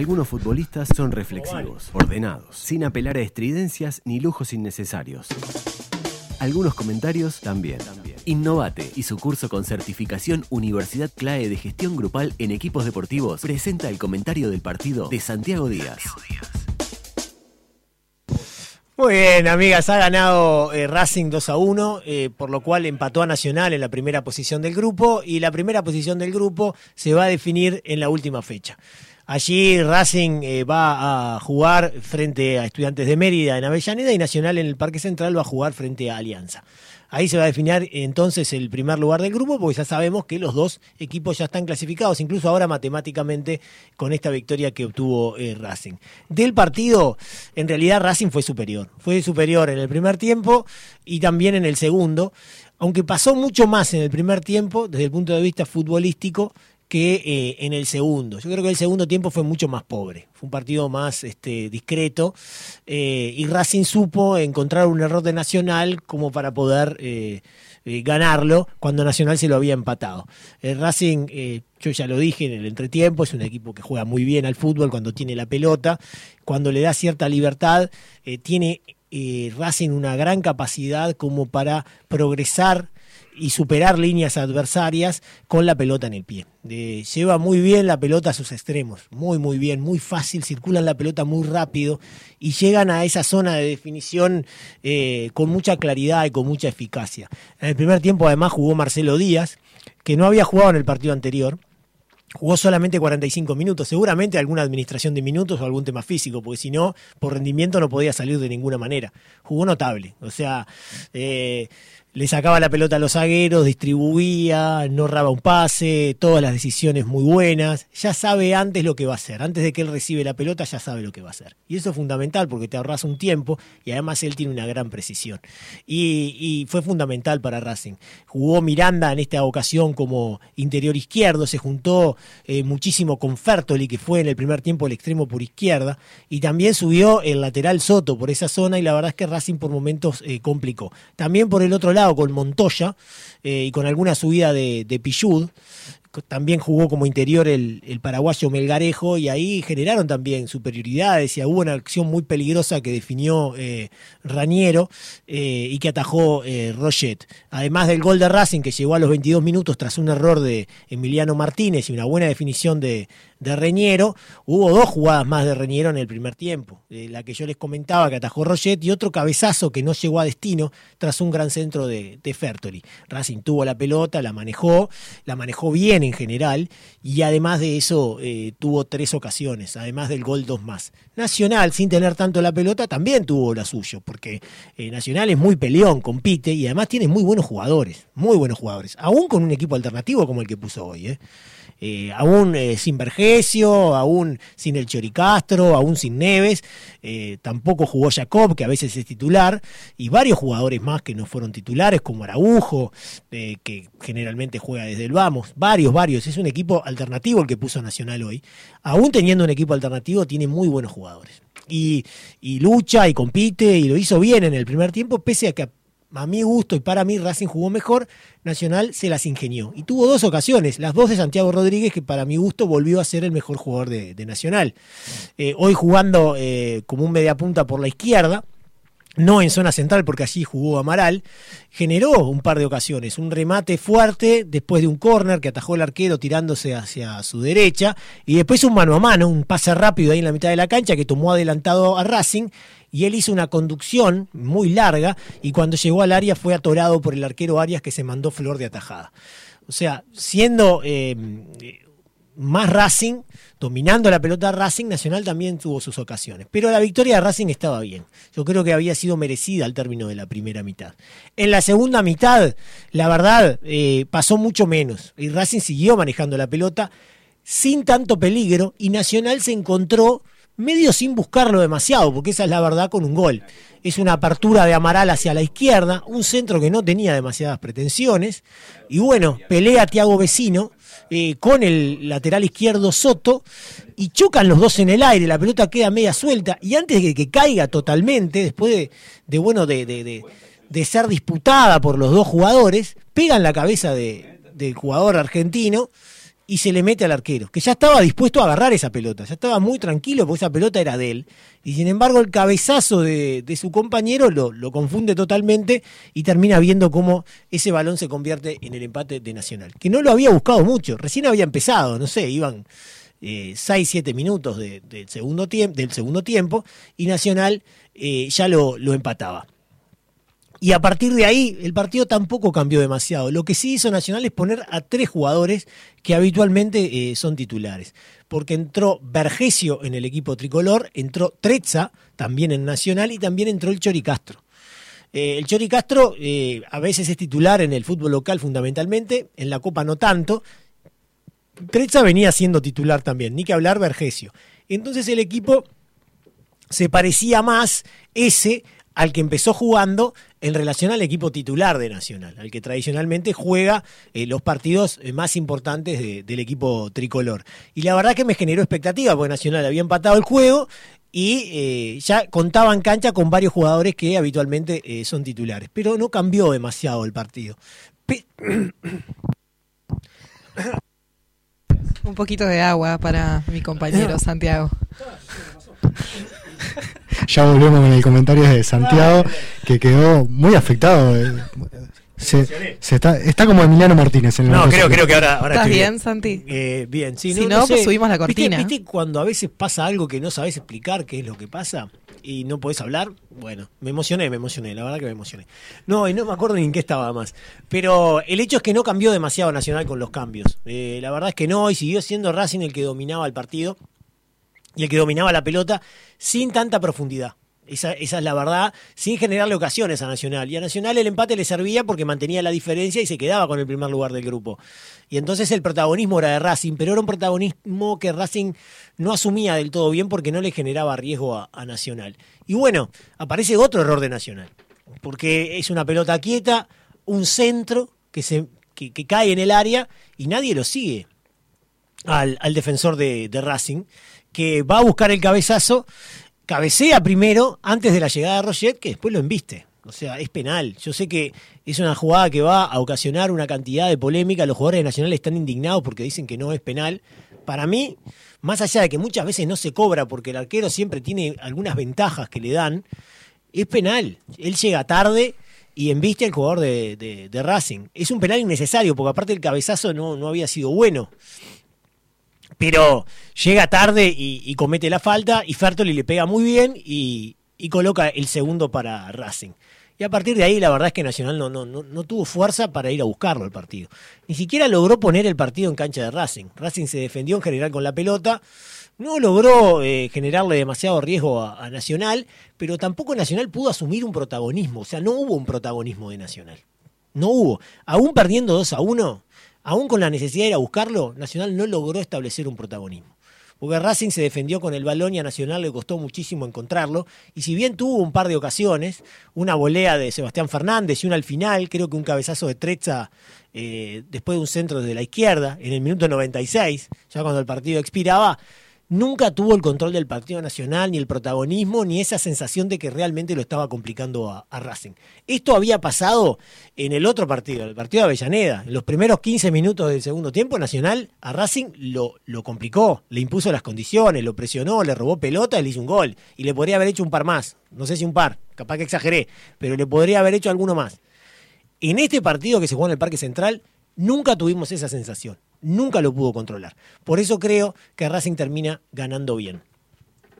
Algunos futbolistas son reflexivos, ordenados, sin apelar a estridencias ni lujos innecesarios. Algunos comentarios también. Innovate y su curso con certificación Universidad CLAE de Gestión Grupal en Equipos Deportivos presenta el comentario del partido de Santiago Díaz. Muy bien, amigas, ha ganado eh, Racing 2 a 1, eh, por lo cual empató a Nacional en la primera posición del grupo y la primera posición del grupo se va a definir en la última fecha. Allí Racing eh, va a jugar frente a Estudiantes de Mérida en Avellaneda y Nacional en el Parque Central va a jugar frente a Alianza. Ahí se va a definir entonces el primer lugar del grupo, porque ya sabemos que los dos equipos ya están clasificados, incluso ahora matemáticamente con esta victoria que obtuvo eh, Racing. Del partido, en realidad Racing fue superior. Fue superior en el primer tiempo y también en el segundo, aunque pasó mucho más en el primer tiempo desde el punto de vista futbolístico que eh, en el segundo. Yo creo que el segundo tiempo fue mucho más pobre, fue un partido más este, discreto eh, y Racing supo encontrar un error de Nacional como para poder eh, ganarlo cuando Nacional se lo había empatado. Racing, yo ya lo dije en el entretiempo, es un equipo que juega muy bien al fútbol cuando tiene la pelota, cuando le da cierta libertad, tiene Racing una gran capacidad como para progresar y superar líneas adversarias con la pelota en el pie. lleva muy bien la pelota a sus extremos, muy muy bien, muy fácil, circulan la pelota muy rápido y llegan a esa zona de definición eh, con mucha claridad y con mucha eficacia. En el primer tiempo además jugó Marcelo Díaz, que no había jugado en el partido anterior, Jugó solamente 45 minutos, seguramente alguna administración de minutos o algún tema físico, porque si no, por rendimiento no podía salir de ninguna manera. Jugó notable, o sea, eh, le sacaba la pelota a los zagueros, distribuía, no raba un pase, todas las decisiones muy buenas, ya sabe antes lo que va a hacer, antes de que él recibe la pelota ya sabe lo que va a hacer. Y eso es fundamental porque te ahorras un tiempo y además él tiene una gran precisión. Y, fue fundamental para Racing. Jugó Miranda en esta ocasión como interior izquierdo, se juntó eh, muchísimo con Fertoli, que fue en el primer tiempo el extremo por izquierda, y también subió el lateral Soto por esa zona y la verdad es que Racing por momentos eh, complicó. También por el otro lado, con Montoya eh, y con alguna subida de, de también jugó como interior el, paraguayo Melgarejo y ahí generaron también superioridades y hubo una acción muy peligrosa que definió eh, Raniero eh, y que atajó eh, Roget. Además del gol de Racing que llegó a los 22 minutos tras un error de Emiliano Martínez y una buena definición de, Reñero, hubo dos jugadas más de Reñero en el primer tiempo. la que yo les comentaba que atajó Roget y otro cabezazo que no llegó a destino tras un gran centro de, de Fertoli. Racing tuvo la pelota, la manejó, la manejó bien en general y además de eso eh, tuvo tres ocasiones, además del gol dos más. Nacional, sin tener tanto la pelota, también tuvo la suyo, porque eh, Nacional es muy peleón, compite y además tiene muy buenos jugadores, muy buenos jugadores, aún con un equipo alternativo como el que puso hoy. ¿eh? Aún sin Vergesio, aún sin el Choricastro, aún sin Neves, tampoco jugó Jacob, que a veces es titular, y varios jugadores más que no fueron titulares, como Araujo, que generalmente juega desde el Vamos, varios, varios, es un equipo alternativo el que puso Nacional hoy. Aún teniendo un equipo alternativo, tiene muy buenos jugadores. Y, lucha y compite y lo hizo bien en el primer tiempo, pese a que a mi gusto y para mí Racing jugó mejor, Nacional se las ingenió. Y tuvo dos ocasiones, las dos de Santiago Rodríguez, que para mi gusto volvió a ser el mejor jugador de, Nacional. Eh, hoy jugando eh, como un mediapunta por la izquierda, no en zona central porque allí jugó Amaral, generó un par de ocasiones, un remate fuerte después de un córner que atajó el arquero tirándose hacia su derecha y después un mano a mano, un pase rápido ahí en la mitad de la cancha que tomó adelantado a Racing y él hizo una conducción muy larga y cuando llegó al área fue atorado por el arquero Arias que se mandó flor de atajada. O sea, siendo eh, más Racing, dominando la pelota Racing, Nacional también tuvo sus ocasiones. Pero la victoria de Racing estaba bien. Yo creo que había sido merecida al término de la primera mitad. En la segunda mitad, la verdad, eh, pasó mucho menos. Y Racing siguió manejando la pelota sin tanto peligro y Nacional se encontró medio sin buscarlo demasiado, porque esa es la verdad con un gol. Es una apertura de Amaral hacia la izquierda, un centro que no tenía demasiadas pretensiones. Y bueno, pelea Tiago Vecino eh, con el lateral izquierdo Soto y chocan los dos en el aire, la pelota queda media suelta y antes de que caiga totalmente, después de, bueno, de, de, ser disputada por los dos jugadores, pegan la cabeza del jugador argentino y se le mete al arquero, que ya estaba dispuesto a agarrar esa pelota, ya estaba muy tranquilo porque esa pelota era de él. Y sin embargo el cabezazo de, su compañero lo, lo, confunde totalmente y termina viendo cómo ese balón se convierte en el empate de Nacional, que no lo había buscado mucho, recién había empezado, no sé, iban 6-7 eh, minutos del, segundo del segundo tiempo y Nacional eh, ya lo, lo empataba. Y a partir de ahí, el partido tampoco cambió demasiado. Lo que sí hizo Nacional es poner a tres jugadores que habitualmente eh, son titulares. Porque entró Vergesio en el equipo tricolor, entró Trezza también en Nacional y también entró el Chori Castro. Eh, el Chori Castro eh, a veces es titular en el fútbol local fundamentalmente, en la Copa no tanto. Trezza venía siendo titular también, ni que hablar Vergesio. Entonces el equipo se parecía más ese al que empezó jugando en relación al equipo titular de Nacional, al que tradicionalmente juega eh, los partidos eh, más importantes del equipo tricolor. Y la verdad que me generó expectativa, porque Nacional había empatado el juego y eh, ya contaba en cancha con varios jugadores que habitualmente son titulares, pero no cambió demasiado el partido. Un poquito de agua para mi compañero Santiago. Ya volvemos con el comentario de Santiago, que quedó muy afectado. Eh, se, está, está como Emiliano Martínez en el No, creo, creo que ahora, ahora ¿Estás bien, Santi? Eh, bien, si no, pues subimos la cortina. ¿Viste, cuando a veces pasa algo que no sabes explicar qué es lo que pasa y no podés hablar? Bueno, me emocioné, me emocioné, la verdad que me emocioné. No, y no me acuerdo ni en qué estaba más. Pero el hecho es que no cambió demasiado Nacional con los cambios. Eh, la verdad es que no, y siguió siendo Racing el que dominaba el partido y el que dominaba la pelota sin tanta profundidad. Esa, es la verdad, sin generarle ocasiones a Nacional. Y a Nacional el empate le servía porque mantenía la diferencia y se quedaba con el primer lugar del grupo. Y entonces el protagonismo era de Racing, pero era un protagonismo que Racing no asumía del todo bien porque no le generaba riesgo a, Nacional. Y bueno, aparece otro error de Nacional, porque es una pelota quieta, un centro que, se, que, cae en el área y nadie lo sigue al, defensor de, de Racing que va a buscar el cabezazo, cabecea primero antes de la llegada de Roget, que después lo embiste. O sea, es penal. Yo sé que es una jugada que va a ocasionar una cantidad de polémica. Los jugadores nacionales están indignados porque dicen que no es penal. Para mí, más allá de que muchas veces no se cobra porque el arquero siempre tiene algunas ventajas que le dan, es penal. Él llega tarde y embiste al jugador de, Racing. Es un penal innecesario porque aparte el cabezazo no, no había sido bueno pero llega tarde y, comete la falta y Fertoli le pega muy bien y, coloca el segundo para Racing. Y a partir de ahí la verdad es que Nacional no, no, no, tuvo fuerza para ir a buscarlo el partido. Ni siquiera logró poner el partido en cancha de Racing. Racing se defendió en general con la pelota, no logró eh, generarle demasiado riesgo a, a, Nacional, pero tampoco Nacional pudo asumir un protagonismo. O sea, no hubo un protagonismo de Nacional. No hubo. Aún perdiendo 2 a 1, aún con la necesidad de ir a buscarlo, Nacional no logró establecer un protagonismo. Porque Racing se defendió con el balón y a Nacional le costó muchísimo encontrarlo. Y si bien tuvo un par de ocasiones, una volea de Sebastián Fernández y una al final, creo que un cabezazo de Trezza eh, después de un centro desde la izquierda, en el minuto 96, ya cuando el partido expiraba, nunca tuvo el control del Partido Nacional, ni el protagonismo, ni esa sensación de que realmente lo estaba complicando a, Racing. Esto había pasado en el otro partido, el partido de Avellaneda. En los primeros 15 minutos del segundo tiempo, Nacional a Racing lo, lo complicó, le impuso las condiciones, lo presionó, le robó pelota y le hizo un gol. Y le podría haber hecho un par más, no sé si un par, capaz que exageré, pero le podría haber hecho alguno más. En este partido que se jugó en el Parque Central, nunca tuvimos esa sensación nunca lo pudo controlar. Por eso creo que Racing termina ganando bien.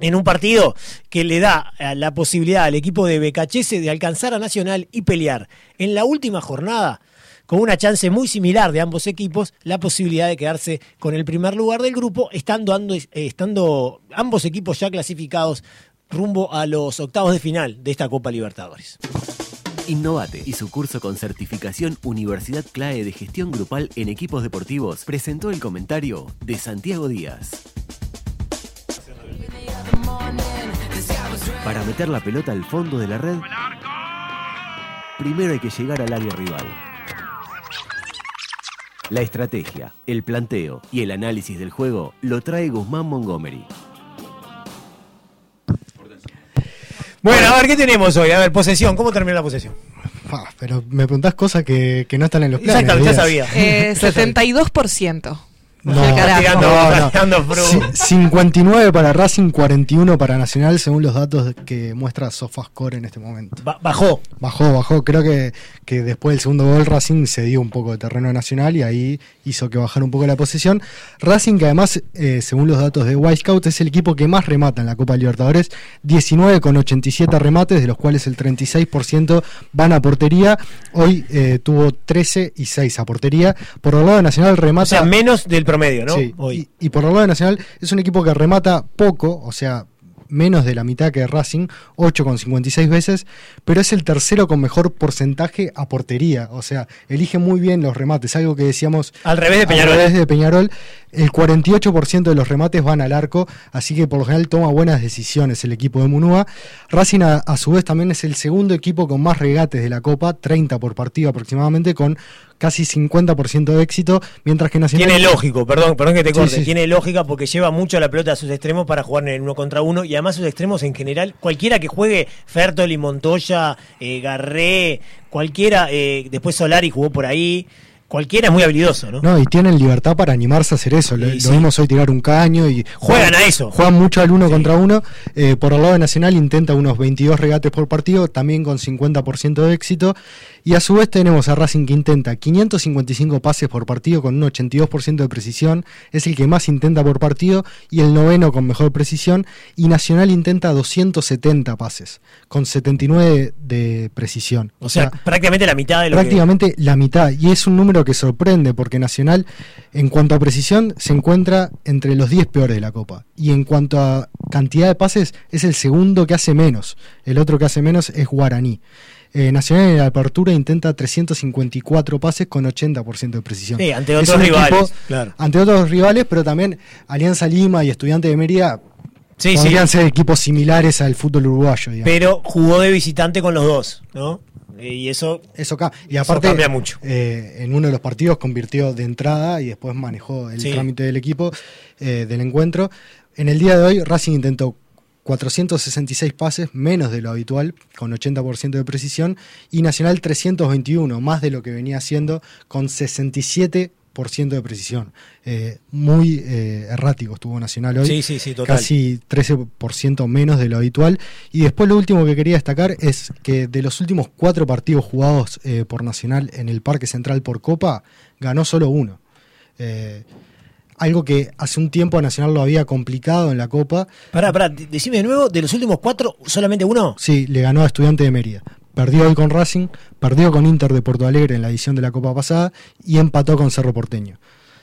En un partido que le da eh, la posibilidad al equipo de Becachese de alcanzar a Nacional y pelear en la última jornada, con una chance muy similar de ambos equipos, la posibilidad de quedarse con el primer lugar del grupo, estando, eh, estando ambos equipos ya clasificados rumbo a los octavos de final de esta Copa Libertadores. Innovate y su curso con certificación Universidad CLAE de Gestión Grupal en Equipos Deportivos presentó el comentario de Santiago Díaz. Para meter la pelota al fondo de la red, primero hay que llegar al área rival. La estrategia, el planteo y el análisis del juego lo trae Guzmán Montgomery. Bueno, a ver, ¿qué tenemos hoy? A ver, posesión, ¿cómo termina la posesión? pero me preguntás cosas que, no están en los planes. Ya, ya sabía. Eh, 72%. No, no, no. Tirando fru. Sí, 59 para Racing, 41 para Nacional, según los datos que muestra SofaScore en este momento. Ba- bajó. Bajó, bajó. Creo que, que después del segundo gol Racing se dio un poco de terreno a Nacional y ahí hizo que bajara un poco la posición. Racing, que además, eh, según los datos de White Scout, es el equipo que más remata en la Copa Libertadores. 19 con 87 remates, de los cuales el 36% van a portería. Hoy eh, tuvo 13 y 6 a portería. Por el lado de Nacional remata... O sea, menos del promedio, ¿no? Sí, Hoy. Y, y por el lado de Nacional es un equipo que remata poco, o sea, menos de la mitad que Racing, 8,56 veces, pero es el tercero con mejor porcentaje a portería, o sea, elige muy bien los remates, algo que decíamos Al revés de Peñarol. al revés de Peñarol, el 48% de los remates van al arco, así que por lo general toma buenas decisiones el equipo de Munúa. Racing a, a su vez también es el segundo equipo con más regates de la Copa, 30 por partido aproximadamente, con casi 50% de éxito, mientras que Nacional... Tiene lógico, perdón, perdón que te Sí, corte, sí. tiene lógica porque lleva mucho la pelota a sus extremos para jugar en el uno contra uno y además sus extremos en general, cualquiera que juegue, Fertoli, Montoya, eh, Garré, cualquiera, eh, después Solari jugó por ahí, cualquiera es muy habilidoso, ¿no? No, y tienen libertad para animarse a hacer eso. Lo, Sí, lo vimos hoy tirar un caño y Juegan a eso. Juegan mucho al uno Sí. contra uno. Eh, por el lado de Nacional intenta unos 22 regates por partido, también con 50% de éxito. Y a su vez tenemos a Racing que intenta 555 pases por partido con un 82% de precisión. Es el que más intenta por partido y el noveno con mejor precisión. Y Nacional intenta 270 pases con 79 de precisión. O sea, prácticamente la mitad de lo que... prácticamente la mitad. Y es un número que sorprende porque Nacional, en cuanto a precisión, se encuentra entre los 10 peores de la Copa. Y en cuanto a cantidad de pases, es el segundo que hace menos. El otro que hace menos es Guaraní. Eh, Nacional en la apertura intenta 354 pases con 80% de precisión. Sí, ante otros rivales, equipo- claro. Ante otros rivales, pero también Alianza Lima y Estudiante de Mérida Sí, sí, podrían ser equipos similares al fútbol uruguayo. digamos. pero jugó de visitante con los dos, ¿no? Eh, Y eso Eso cambia mucho. eh, en uno de los partidos convirtió de entrada y después manejó el Sí. trámite del equipo, eh, del encuentro. En el día de hoy, Racing intentó 466 pases, menos de lo habitual, con 80% de precisión, y Nacional 321, más de lo que venía haciendo, con 67% de precisión. Eh, muy eh, errático estuvo Nacional hoy Sí, sí, sí, total. casi 13% menos de lo habitual. Y después lo último que quería destacar es que de los últimos cuatro partidos jugados eh, por Nacional en el Parque Central por Copa, ganó solo uno. Algo que hace un tiempo a Nacional lo había complicado en la Copa. Pará, pará, de- decime de nuevo, de los últimos cuatro, ¿solamente uno? Sí, le ganó a Estudiante de Mérida. Perdió hoy con Racing, perdió con Inter de Porto Alegre en la edición de la Copa pasada y empató con Cerro Porteño.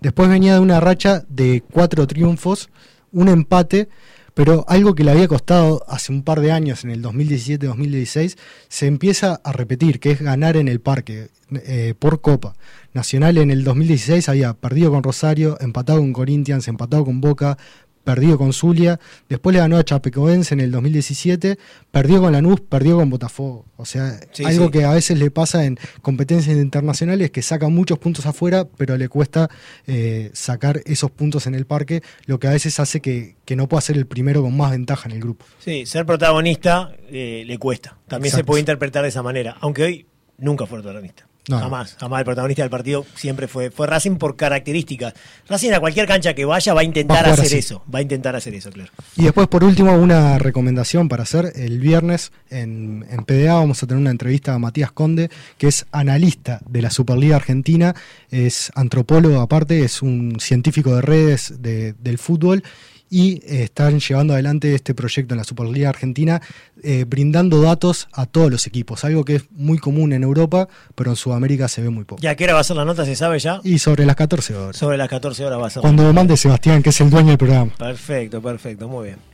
Después venía de una racha de cuatro triunfos, un empate, pero algo que le había costado hace un par de años, en el 2017-2016, se empieza a repetir, que es ganar en el parque eh, por Copa. Nacional en el 2016 había perdido con Rosario, empatado con Corinthians, empatado con Boca, perdido con Zulia, después le ganó a Chapecoense en el 2017, perdió con Lanús, perdió con Botafogo. O sea, Sí, algo sí. que a veces le pasa en competencias internacionales que saca muchos puntos afuera, pero le cuesta eh, sacar esos puntos en el parque, lo que a veces hace que, que no pueda ser el primero con más ventaja en el grupo. Sí, ser protagonista eh, le cuesta. También se puede interpretar de esa manera, aunque hoy nunca fue protagonista. No. Jamás, jamás el protagonista del partido siempre fue, fue Racing por características. Racing a cualquier cancha que vaya va a intentar Va a jugar hacer así. eso, va a intentar hacer eso, claro. Y después, por último, una recomendación para hacer. El viernes en, en PDA vamos a tener una entrevista a Matías Conde, que es analista de la Superliga Argentina, es antropólogo aparte, es un científico de redes de- del fútbol y eh, están llevando adelante este proyecto en la Superliga Argentina, eh, brindando datos a todos los equipos, algo que es muy común en Europa, pero en Sudamérica se ve muy poco. ¿Y a qué hora va a ser la nota? ¿Se sabe ya? Y sobre las 14 horas. Sobre las 14 horas va a ser. Cuando mande Sebastián, que es el dueño del programa. Perfecto, perfecto, muy bien.